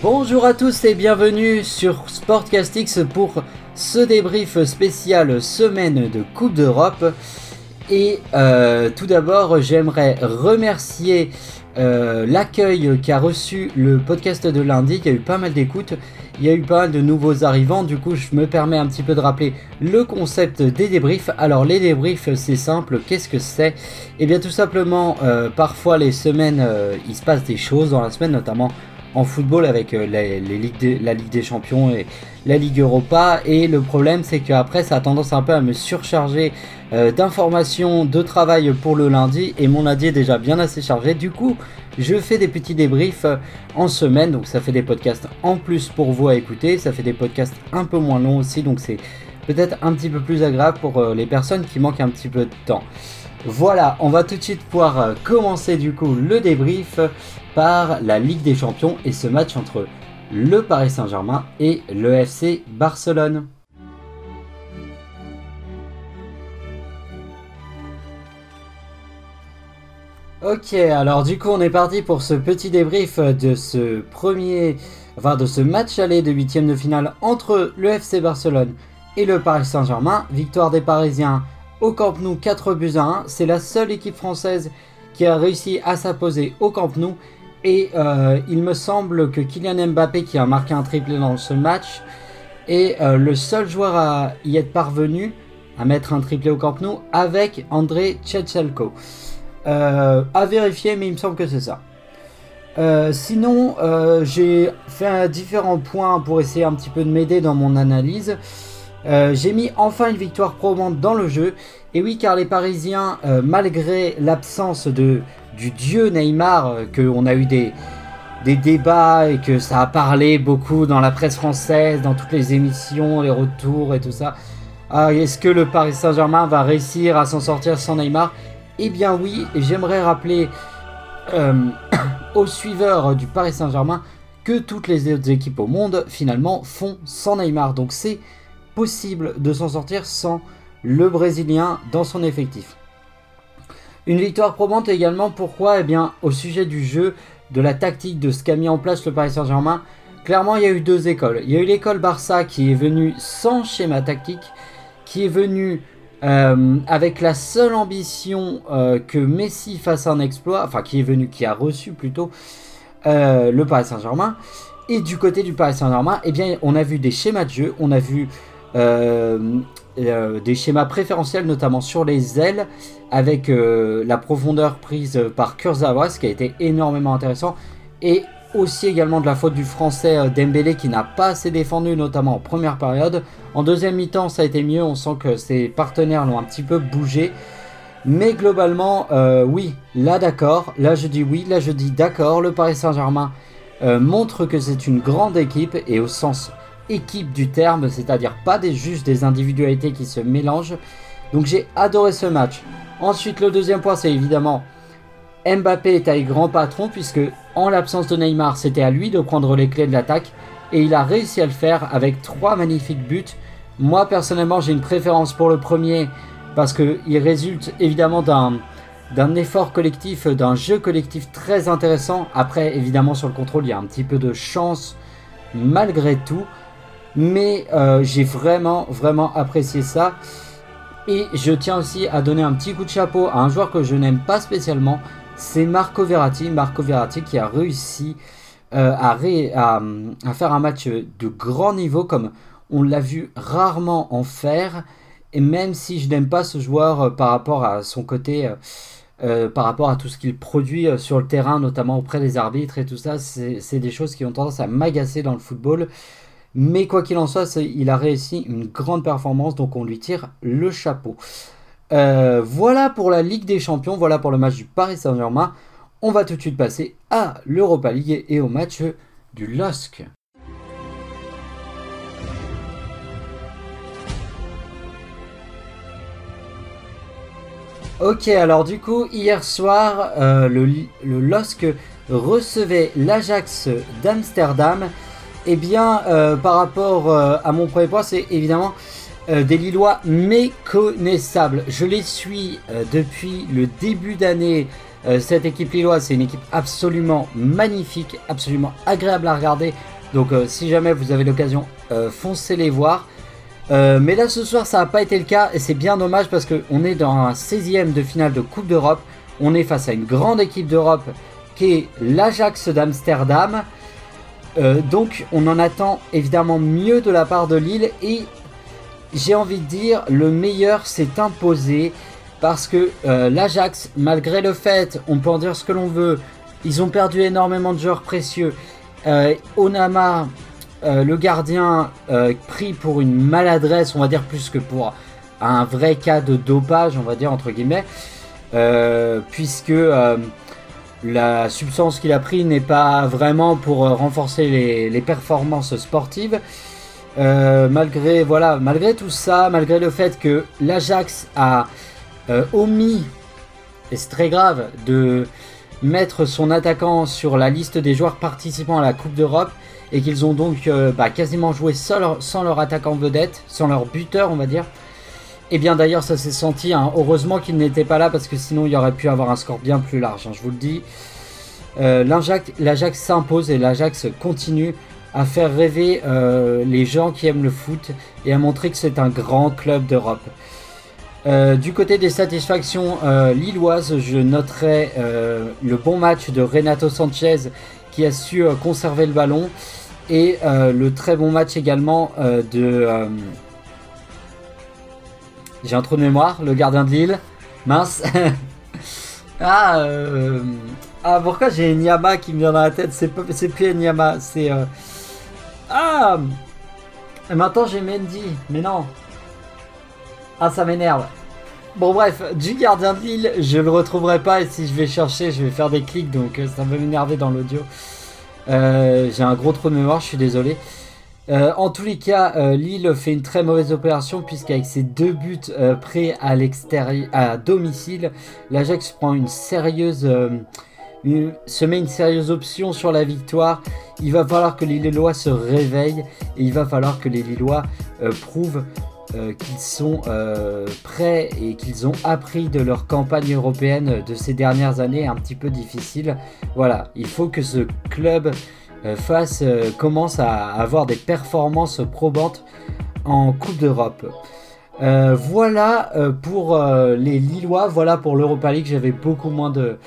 Bonjour à tous et bienvenue sur Sportcastix pour ce débrief spécial semaine de Coupe d'Europe. Et euh, tout d'abord, j'aimerais remercier euh, l'accueil qu'a reçu le podcast de lundi, qui a eu pas mal d'écoutes. Il y a eu pas mal de nouveaux arrivants, du coup je me permets un petit peu de rappeler le concept des débriefs. Alors les débriefs c'est simple, qu'est-ce que c'est? Eh bien tout simplement, euh, parfois les semaines, il se passe des choses dans la semaine, notamment en football avec euh, les, ligues la Ligue des Champions et la Ligue Europa. Et le problème, c'est qu'après, ça a tendance un peu à me surcharger euh, d'informations, de travail pour le lundi. Et mon lundi est déjà bien assez chargé. Du coup, je fais des petits débriefs euh, en semaine. Donc, ça fait des podcasts en plus pour vous à écouter. Ça fait des podcasts un peu moins longs aussi. Donc, c'est peut-être un petit peu plus agréable pour les personnes qui manquent un petit peu de temps. Voilà, on va tout de suite pouvoir commencer du coup le débrief par la Ligue des Champions et ce match entre le Paris Saint-Germain et le FC Barcelone. Ok, alors du coup on est parti pour ce petit débrief de ce premier, enfin de ce match aller de huitième de finale entre le FC Barcelone et le Paris Saint-Germain. Victoire des Parisiens au Camp Nou 4 buts à 1. C'est la seule équipe française qui a réussi à s'imposer au Camp Nou et euh, il me semble que Kylian Mbappé, qui a marqué un triplé dans ce match, est euh, le seul joueur à y être parvenu à mettre un triplé au Camp Nou avec André Tchetchelko. Euh, à vérifier, mais il me semble que c'est ça. sinon, j'ai fait différents points pour essayer un petit peu de m'aider dans mon analyse. J'ai mis enfin une victoire probante dans le jeu. Et oui, car les Parisiens, malgré l'absence de du dieu Neymar, euh, qu'on a eu des, des débats et que ça a parlé beaucoup dans la presse française, dans toutes les émissions, les retours et tout ça. Ah, Est-ce que le Paris Saint-Germain va réussir à s'en sortir sans Neymar? Eh bien oui, j'aimerais rappeler euh, aux suiveurs du Paris Saint-Germain que toutes les autres équipes au monde finalement font sans Neymar. Donc c'est possible de s'en sortir sans le Brésilien dans son effectif. Une victoire probante également, pourquoi? Eh bien, au sujet du jeu, de la tactique, de ce qu'a mis en place le Paris Saint-Germain, clairement, il y a eu deux écoles. Il y a eu l'école Barça qui est venue sans schéma tactique, qui est venue euh, avec la seule ambition euh, que Messi fasse un exploit, enfin qui est venu, qui a reçu plutôt euh, le Paris Saint-Germain. Et du côté du Paris Saint-Germain, eh bien, on a vu des schémas de jeu, on a vu des schémas préférentiels, notamment sur les ailes, avec euh, la profondeur prise par Kurzawa, ce qui a été énormément intéressant, et aussi également de la faute du français euh, Dembélé qui n'a pas assez défendu, notamment en première période. En deuxième mi-temps, ça a été mieux, on sent que ses partenaires l'ont un petit peu bougé. Mais globalement, oui, là d'accord, là je dis oui, là je dis d'accord, le Paris Saint-Germain montre que c'est une grande équipe et au sens équipe du terme, c'est-à-dire pas des, juste des individualités qui se mélangent. Donc j'ai adoré ce match. Ensuite, le deuxième point, c'est évidemment Mbappé est un grand patron, puisque en l'absence de Neymar, c'était à lui de prendre les clés de l'attaque. Et il a réussi à le faire avec trois magnifiques buts. Moi, personnellement, j'ai une préférence pour le premier, parce qu'il résulte évidemment d'un d'un effort collectif, d'un jeu collectif très intéressant. Après, évidemment, sur le contrôle, il y a un petit peu de chance malgré tout. Mais euh, j'ai vraiment, vraiment apprécié ça. Et je tiens aussi à donner un petit coup de chapeau à un joueur que je n'aime pas spécialement. C'est Marco Verratti. Marco Verratti qui a réussi euh, à, faire un match de grand niveau comme on l'a vu rarement en faire. Et même si je n'aime pas ce joueur euh, par rapport à son côté, par rapport à tout ce qu'il produit sur le terrain, notamment auprès des arbitres et tout ça, c'est des choses qui ont tendance à m'agacer dans le football. Mais quoi qu'il en soit, il a réussi une grande performance, donc on lui tire le chapeau. Euh, voilà pour la Ligue des Champions, voilà pour le match du Paris Saint-Germain. On va tout de suite passer à l'Europa League et au match du LOSC. Ok, alors du coup, hier soir, euh, le, le LOSC recevait l'Ajax d'Amsterdam eh bien, euh, par rapport euh, à mon premier point, c'est évidemment des Lillois méconnaissables. Je les suis depuis le début d'année. cette équipe lilloise, c'est une équipe absolument magnifique, absolument agréable à regarder. Donc si jamais vous avez l'occasion, foncez les voir. mais là ce soir ça n'a pas été le cas et c'est bien dommage parce qu'on est dans un 16ème de finale de Coupe d'Europe. On est face à une grande équipe d'Europe qui est l'Ajax d'Amsterdam. Euh, donc on en attend évidemment mieux de la part de Lille et j'ai envie de dire le meilleur s'est imposé parce que euh, l'Ajax, malgré le fait, on peut en dire ce que l'on veut, ils ont perdu énormément de joueurs précieux. Euh, Onama, le gardien, pris pour une maladresse, on va dire plus que pour un vrai cas de dopage, on va dire entre guillemets, puisque la substance qu'il a pris n'est pas vraiment pour euh, renforcer les, performances sportives. Euh, malgré, tout ça, malgré le fait que l'Ajax a euh, omis, et c'est très grave, de mettre son attaquant sur la liste des joueurs participant à la Coupe d'Europe et qu'ils ont donc bah, quasiment joué sans leur attaquant vedette, sans leur buteur, on va dire. Et eh bien d'ailleurs ça s'est senti, hein. heureusement qu'il n'était pas là parce que sinon il y aurait pu avoir un score bien plus large, hein, je vous le dis. Euh, L'Ajax s'impose et l'Ajax continue à faire rêver euh, les gens qui aiment le foot et à montrer que c'est un grand club d'Europe. Euh, du côté des satisfactions lilloises, je noterai le bon match de Renato Sanchez qui a su conserver le ballon et le très bon match également de j'ai un trou de mémoire, le gardien de Lille. Mince. ah, euh... ah, pourquoi j'ai Nyama qui me vient dans la tête? C'est plus Nyama, c'est. Euh... Ah Et maintenant j'ai Mendy, mais non. Ah, ça m'énerve. Bon, bref, du gardien de Lille, je le retrouverai pas et si je vais chercher, je vais faire des clics donc euh, ça va m'énerver dans l'audio. Euh, j'ai un gros trou de mémoire, je suis désolé. Euh, en tous les cas, euh, Lille fait une très mauvaise opération puisqu'avec ses deux buts euh, prêts à l'extérieur, à domicile, l'Ajax prend une sérieuse, se met une sérieuse option sur la victoire. Il va falloir que les Lillois se réveillent et il va falloir que les Lillois prouvent qu'ils sont prêts et qu'ils ont appris de leur campagne européenne de ces dernières années un petit peu difficile. Voilà, il faut que ce club face euh, commence à avoir des performances probantes en Coupe d'Europe. Euh, voilà pour les Lillois, voilà pour l'Europa League. J'avais beaucoup moins de,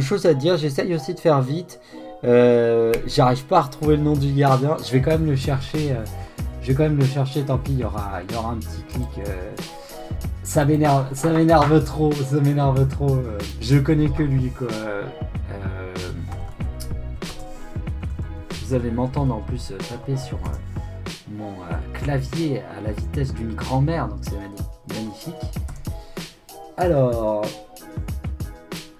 choses à dire. J'essaye aussi de faire vite. J'arrive pas à retrouver le nom du gardien. Je vais quand même le chercher. je vais quand même le chercher. Tant pis, il y aura, il y aura un petit clic. ça m'énerve, ça m'énerve trop, ça m'énerve trop. je connais que lui quoi. Vous allez m'entendre en plus euh, taper sur euh, mon euh, clavier à la vitesse d'une grand-mère, donc c'est magnifique. Alors.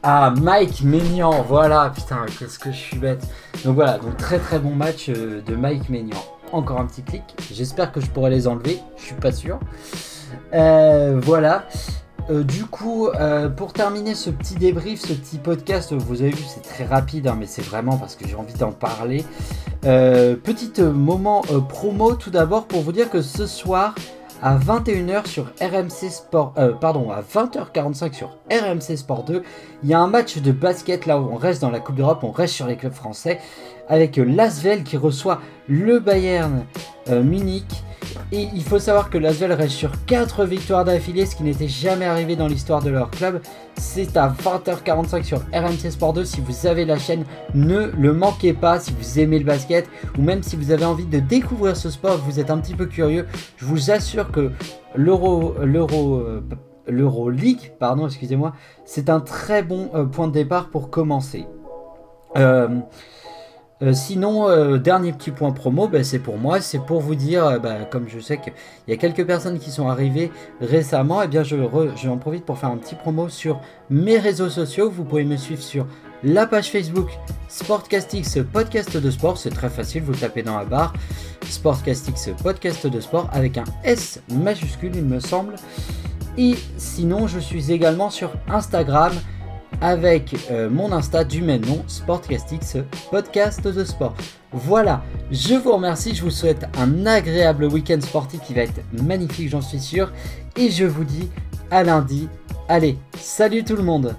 Ah, Mike Maignan, voilà, putain, qu'est-ce que je suis bête. Donc voilà, donc très très bon match de Mike Maignan. Encore un petit clic, j'espère que je pourrai les enlever, je suis pas sûr. voilà. Euh, du coup, euh, pour terminer ce petit débrief, ce petit podcast, vous avez vu, c'est très rapide, hein, mais c'est vraiment parce que j'ai envie d'en parler. Euh, petit moment promo tout d'abord pour vous dire que ce soir, à 21h sur RMC Sport, pardon, à 20h45 sur RMC Sport 2, il y a un match de basket là où on reste dans la Coupe d'Europe, on reste sur les clubs français, avec Lasvel qui reçoit le Bayern Munich. Et il faut savoir que l'Asvel reste sur 4 victoires d'affilée, ce qui n'était jamais arrivé dans l'histoire de leur club. C'est à 20h45 sur RMC Sport 2. Si vous avez la chaîne, ne le manquez pas. Si vous aimez le basket ou même si vous avez envie de découvrir ce sport, vous êtes un petit peu curieux, je vous assure que l'Euro, l'Euro, euh, League, pardon, excusez-moi, c'est un très bon euh, point de départ pour commencer. Euh, euh, sinon, euh, dernier petit point promo, ben, c'est pour moi, c'est pour vous dire, euh, ben, comme je sais qu'il y a quelques personnes qui sont arrivées récemment, et eh bien je, en profite pour faire un petit promo sur mes réseaux sociaux. Vous pouvez me suivre sur la page Facebook Sportcastix podcast de sport, c'est très facile, vous tapez dans la barre Sportcastix podcast de sport avec un S majuscule, il me semble. Et sinon, je suis également sur Instagram avec euh, mon Insta du même nom, Sportcastix, podcast de sport. Voilà, je vous remercie, je vous souhaite un agréable week-end sportif qui va être magnifique, j'en suis sûr. Et je vous dis à lundi. Allez, salut tout le monde